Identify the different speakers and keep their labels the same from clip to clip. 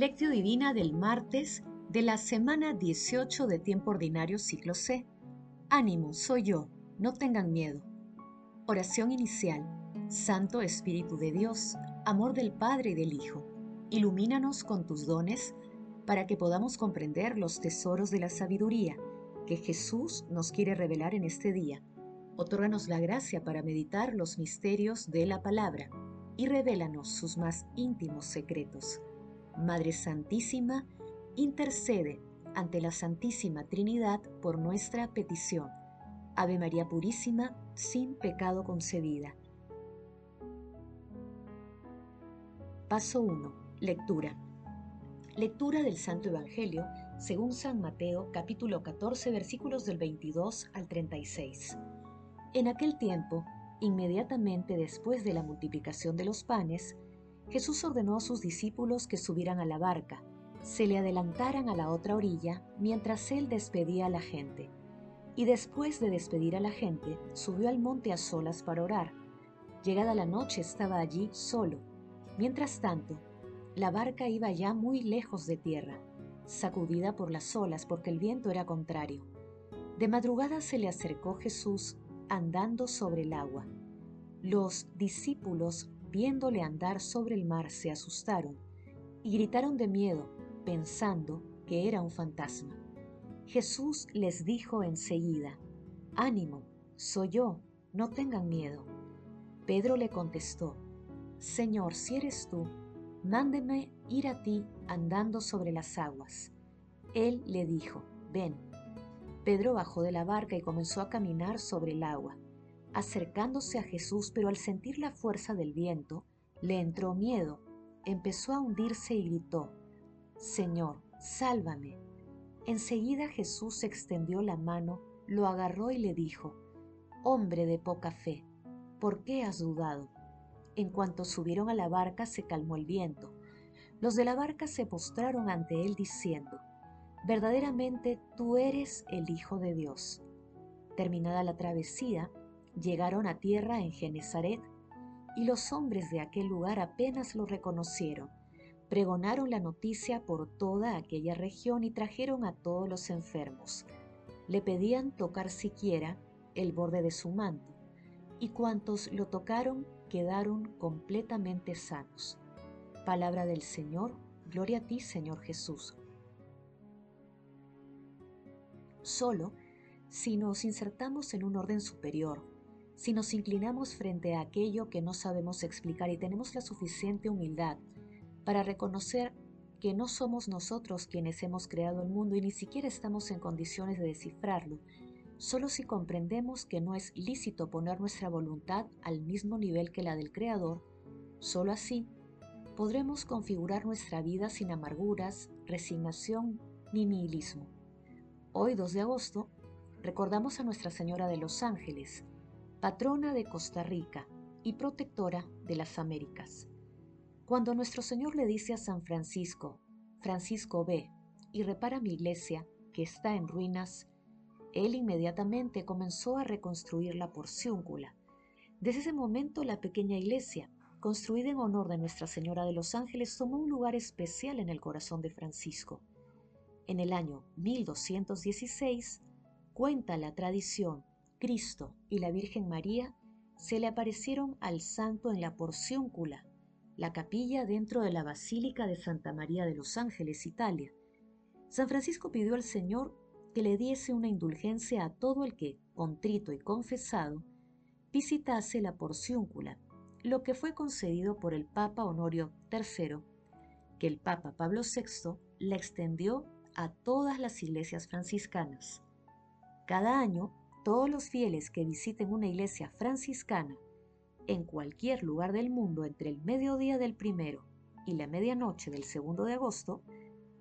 Speaker 1: Lectio Divina del martes de la semana 18 de tiempo ordinario ciclo C. Ánimo, soy yo, no tengan miedo. Oración inicial. Santo Espíritu de Dios, amor del Padre y del Hijo, ilumínanos con tus dones para que podamos comprender los tesoros de la sabiduría que Jesús nos quiere revelar en este día. Otórganos la gracia para meditar los misterios de la palabra y revélanos sus más íntimos secretos Madre Santísima, intercede ante la Santísima Trinidad por nuestra petición. Ave María Purísima, sin pecado concebida. Paso 1. Lectura. Lectura del Santo Evangelio según San Mateo capítulo 14 versículos del 22 al 36. En aquel tiempo, inmediatamente después de la multiplicación de los panes, Jesús ordenó a sus discípulos que subieran a la barca, se le adelantaran a la otra orilla mientras él despedía a la gente. Y después de despedir a la gente, subió al monte a solas para orar. Llegada la noche estaba allí solo. Mientras tanto, la barca iba ya muy lejos de tierra, sacudida por las olas porque el viento era contrario. De madrugada se le acercó Jesús andando sobre el agua. Los discípulos viéndole andar sobre el mar, se asustaron y gritaron de miedo, pensando que era un fantasma. Jesús les dijo enseguida, Ánimo, soy yo, no tengan miedo. Pedro le contestó, Señor, si eres tú, mándeme ir a ti andando sobre las aguas. Él le dijo, Ven. Pedro bajó de la barca y comenzó a caminar sobre el agua acercándose a Jesús, pero al sentir la fuerza del viento, le entró miedo, empezó a hundirse y gritó, Señor, sálvame. Enseguida Jesús extendió la mano, lo agarró y le dijo, Hombre de poca fe, ¿por qué has dudado? En cuanto subieron a la barca se calmó el viento. Los de la barca se postraron ante él diciendo, Verdaderamente tú eres el Hijo de Dios. Terminada la travesía, Llegaron a tierra en Genezaret y los hombres de aquel lugar apenas lo reconocieron. Pregonaron la noticia por toda aquella región y trajeron a todos los enfermos. Le pedían tocar siquiera el borde de su manto, y cuantos lo tocaron quedaron completamente sanos. Palabra del Señor, gloria a ti Señor Jesús. Solo si nos insertamos en un orden superior, si nos inclinamos frente a aquello que no sabemos explicar y tenemos la suficiente humildad para reconocer que no somos nosotros quienes hemos creado el mundo y ni siquiera estamos en condiciones de descifrarlo, solo si comprendemos que no es lícito poner nuestra voluntad al mismo nivel que la del Creador, solo así podremos configurar nuestra vida sin amarguras, resignación ni nihilismo. Hoy, 2 de agosto, recordamos a Nuestra Señora de los Ángeles, patrona de Costa Rica y protectora de las Américas. Cuando nuestro Señor le dice a San Francisco, Francisco ve y repara mi iglesia que está en ruinas, él inmediatamente comenzó a reconstruir la porciúncula. Desde ese momento la pequeña iglesia, construida en honor de Nuestra Señora de los Ángeles, tomó un lugar especial en el corazón de Francisco. En el año 1216, cuenta la tradición Cristo y la Virgen María se le aparecieron al santo en la porcióncula, la capilla dentro de la Basílica de Santa María de los Ángeles, Italia. San Francisco pidió al Señor que le diese una indulgencia a todo el que, contrito y confesado, visitase la porcióncula, lo que fue concedido por el Papa Honorio III, que el Papa Pablo VI la extendió a todas las iglesias franciscanas. Cada año todos los fieles que visiten una iglesia franciscana en cualquier lugar del mundo entre el mediodía del primero y la medianoche del segundo de agosto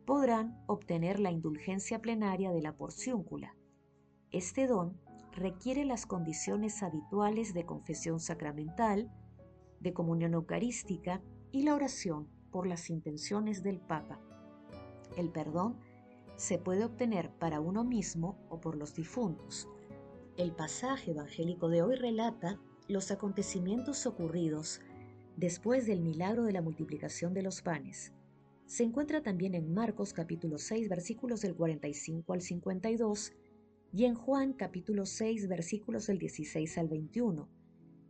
Speaker 1: podrán obtener la indulgencia plenaria de la porciúncula. Este don requiere las condiciones habituales de confesión sacramental, de comunión eucarística y la oración por las intenciones del Papa. El perdón se puede obtener para uno mismo o por los difuntos, el pasaje evangélico de hoy relata los acontecimientos ocurridos después del milagro de la multiplicación de los panes. se encuentra también en Marcos capítulo 6 versículos del 45 al 52 y en Juan capítulo 6 versículos del 16 al 21.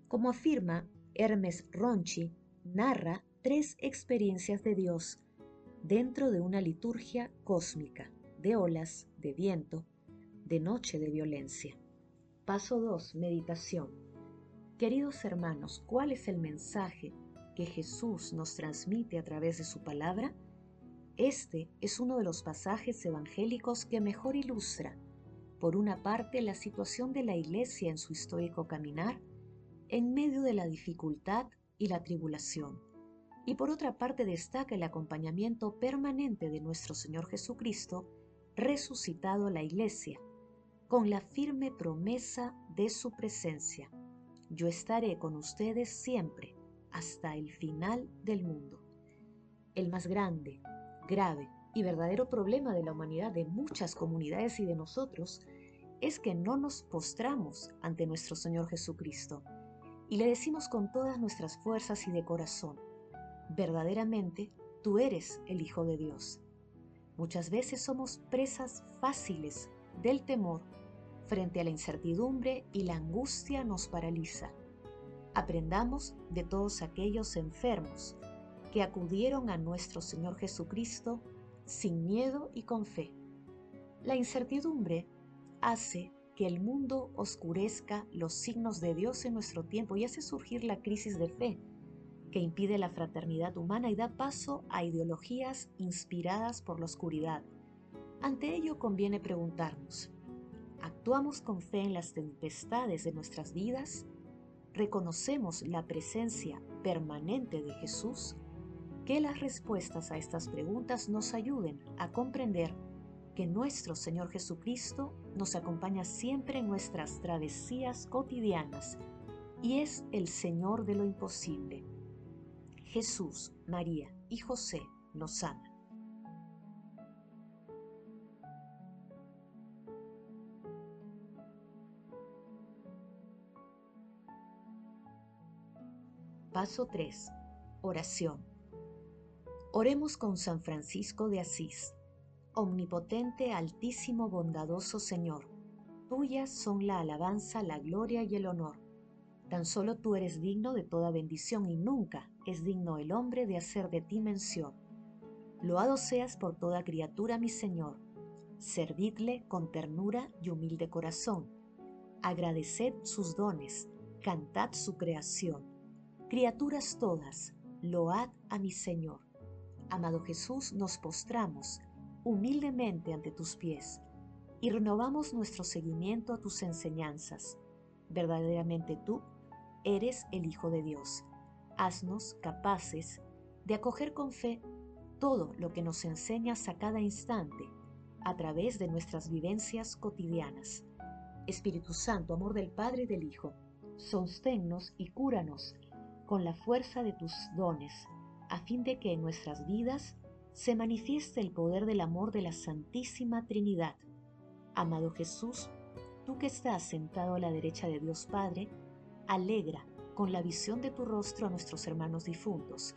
Speaker 1: Como afirma Hermes Ronchi, narra tres experiencias de Dios dentro de una liturgia cósmica, de olas, de viento, de noche de violencia. Paso 2. Meditación. Queridos hermanos, ¿cuál es el mensaje que Jesús nos transmite a través de su palabra? Este es uno de los pasajes evangélicos que mejor ilustra, por una parte, la situación de la Iglesia en su histórico caminar, en medio de la dificultad y la tribulación y por otra parte destaca el acompañamiento permanente de nuestro Señor Jesucristo resucitado a la Iglesia, con la firme promesa de su presencia. Yo estaré con ustedes siempre, hasta el final del mundo. El más grande, grave y verdadero problema de la humanidad, de muchas comunidades y de nosotros, es que no nos postramos ante nuestro Señor Jesucristo y le decimos con todas nuestras fuerzas y de corazón, verdaderamente tú eres el Hijo de Dios. Muchas veces somos presas fáciles del temor frente a la incertidumbre y la angustia nos paraliza. Aprendamos de todos aquellos enfermos que acudieron a nuestro Señor Jesucristo sin miedo y con fe. La incertidumbre hace que el mundo oscurezca los signos de Dios en nuestro tiempo y hace surgir la crisis de fe que impide la fraternidad humana y da paso a ideologías inspiradas por la oscuridad. Ante ello conviene preguntarnos, ¿actuamos con fe en las tempestades de nuestras vidas? ¿Reconocemos la presencia permanente de Jesús? Que las respuestas a estas preguntas nos ayuden a comprender que nuestro Señor Jesucristo nos acompaña siempre en nuestras travesías cotidianas y es el Señor de lo imposible. Jesús, María y José nos aman. Paso 3. Oración. Oremos con San Francisco de Asís. Omnipotente, altísimo, bondadoso Señor, tuyas son la alabanza, la gloria y el honor Tan solo tú eres digno de toda bendición y nunca es digno el hombre de hacer de ti mención. Loado seas por toda criatura, mi Señor. Servidle con ternura y humilde corazón. Agradeced sus dones, cantad su creación. Criaturas todas, load a mi Señor. Amado Jesús, nos postramos humildemente ante tus pies y renovamos nuestro seguimiento a tus enseñanzas. Verdaderamente tú eres el Hijo de Dios. Haznos capaces de acoger con fe todo lo que nos enseñas a cada instante a través de nuestras vivencias cotidianas. Espíritu Santo, amor del Padre y del Hijo, sosténnos y cúranos con la fuerza de tus dones, a fin de que en nuestras vidas se manifieste el poder del amor de la Santísima Trinidad. Amado Jesús, tú que estás sentado a la derecha de Dios Padre, alegra con la visión de tu rostro a nuestros hermanos difuntos.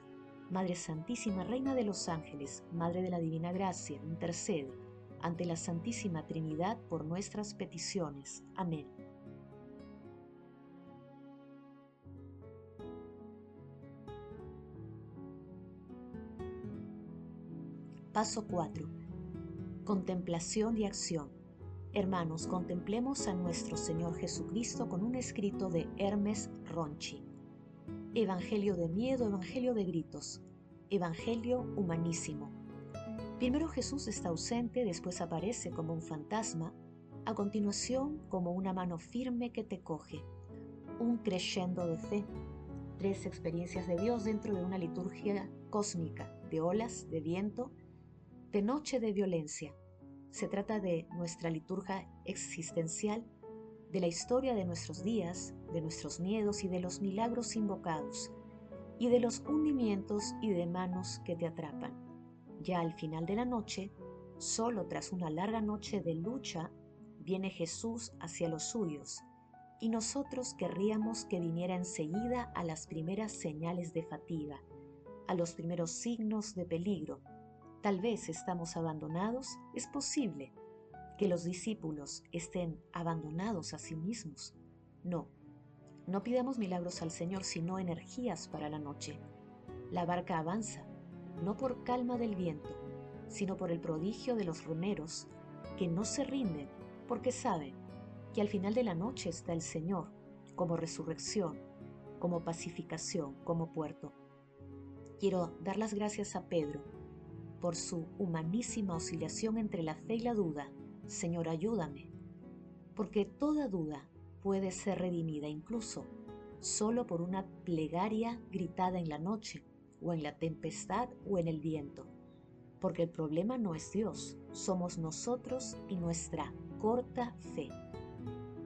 Speaker 1: Madre Santísima, Reina de los Ángeles, Madre de la Divina Gracia, intercede ante la Santísima Trinidad por nuestras peticiones. Amén. Paso 4. Contemplación y acción. Hermanos, contemplemos a nuestro Señor Jesucristo con un escrito de Hermes Ronchi. Evangelio de miedo, Evangelio de gritos, Evangelio humanísimo. Primero Jesús está ausente, después aparece como un fantasma, a continuación como una mano firme que te coge, un crescendo de fe, tres experiencias de Dios dentro de una liturgia cósmica, de olas, de viento, de noche de violencia se trata de nuestra liturgia existencial, de la historia de nuestros días, de nuestros miedos y de los milagros invocados, y de los hundimientos y de manos que te atrapan. Ya al final de la noche, solo tras una larga noche de lucha, viene Jesús hacia los suyos, y nosotros querríamos que viniera enseguida a las primeras señales de fatiga, a los primeros signos de peligro, Tal vez estamos abandonados, es posible que los discípulos estén abandonados a sí mismos. No, no pidamos milagros al Señor, sino energías para la noche. La barca avanza, no por calma del viento, sino por el prodigio de los remeros, que no se rinden porque saben que al final de la noche está el Señor como resurrección, como pacificación, como puerto. Quiero dar las gracias a Pedro por su humanísima oscilación entre la fe y la duda. Señor, ayúdame, porque toda duda puede ser redimida incluso solo por una plegaria gritada en la noche, o en la tempestad, o en el viento. Porque el problema no es Dios, somos nosotros y nuestra corta fe.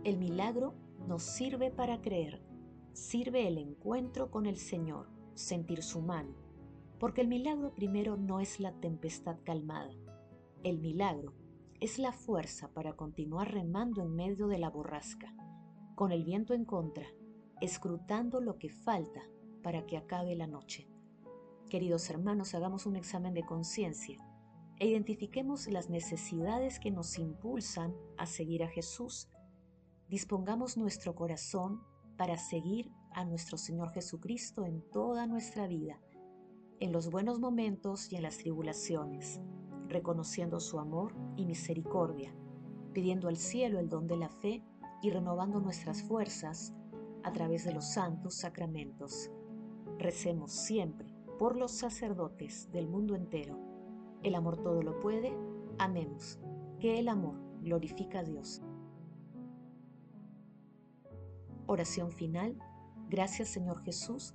Speaker 1: El milagro nos sirve para creer, sirve el encuentro con el Señor, sentir su mano, porque el milagro primero no es la tempestad calmada, el milagro es la fuerza para continuar remando en medio de la borrasca, con el viento en contra, escrutando lo que falta para que acabe la noche. Queridos hermanos, hagamos un examen de conciencia e identifiquemos las necesidades que nos impulsan a seguir a Jesús. Dispongamos nuestro corazón para seguir a nuestro Señor Jesucristo en toda nuestra vida, en los buenos momentos y en las tribulaciones, reconociendo su amor y misericordia, pidiendo al cielo el don de la fe y renovando nuestras fuerzas a través de los santos sacramentos. Recemos siempre por los sacerdotes del mundo entero el amor todo lo puede, amemos, que el amor glorifica a Dios. Oración final. Gracias Señor Jesús,